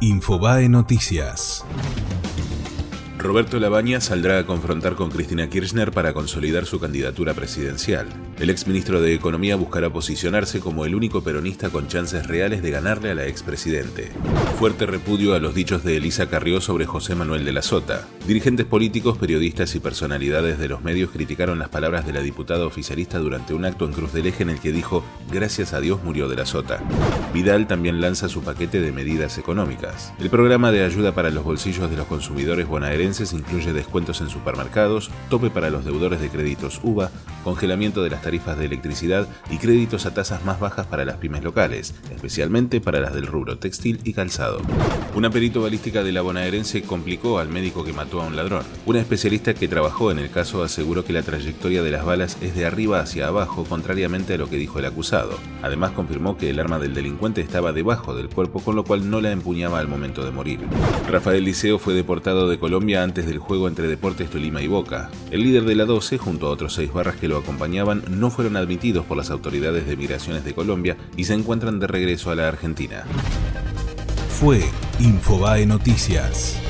Infobae Noticias. Roberto Labaña saldrá a confrontar con Cristina Kirchner para consolidar su candidatura presidencial. El exministro de Economía buscará posicionarse como el único peronista con chances reales de ganarle a la expresidente. Fuerte repudio a los dichos de Elisa Carrió sobre José Manuel de la Sota. Dirigentes políticos, periodistas y personalidades de los medios criticaron las palabras de la diputada oficialista durante un acto en Cruz del Eje en el que dijo, gracias a Dios murió de la Sota. Vidal también lanza su paquete de medidas económicas. El programa de ayuda para los bolsillos de los consumidores bonaerenses incluye descuentos en supermercados, tope para los deudores de créditos UVA, congelamiento de las tarifas de electricidad y créditos a tasas más bajas para las pymes locales, especialmente para las del rubro textil y calzado. Una perito balística de la bonaerense complicó al médico que mató a un ladrón. Una especialista que trabajó en el caso aseguró que la trayectoria de las balas es de arriba hacia abajo, contrariamente a lo que dijo el acusado. Además confirmó que el arma del delincuente estaba debajo del cuerpo, con lo cual no la empuñaba al momento de morir. Rafael Liceo fue deportado de Colombia antes del juego entre Deportes Tolima y Boca. El líder de la 12, junto a otros seis barras lo acompañaban, no fueron admitidos por las autoridades de migraciones de Colombia y se encuentran de regreso a la Argentina. Fue Infobae Noticias.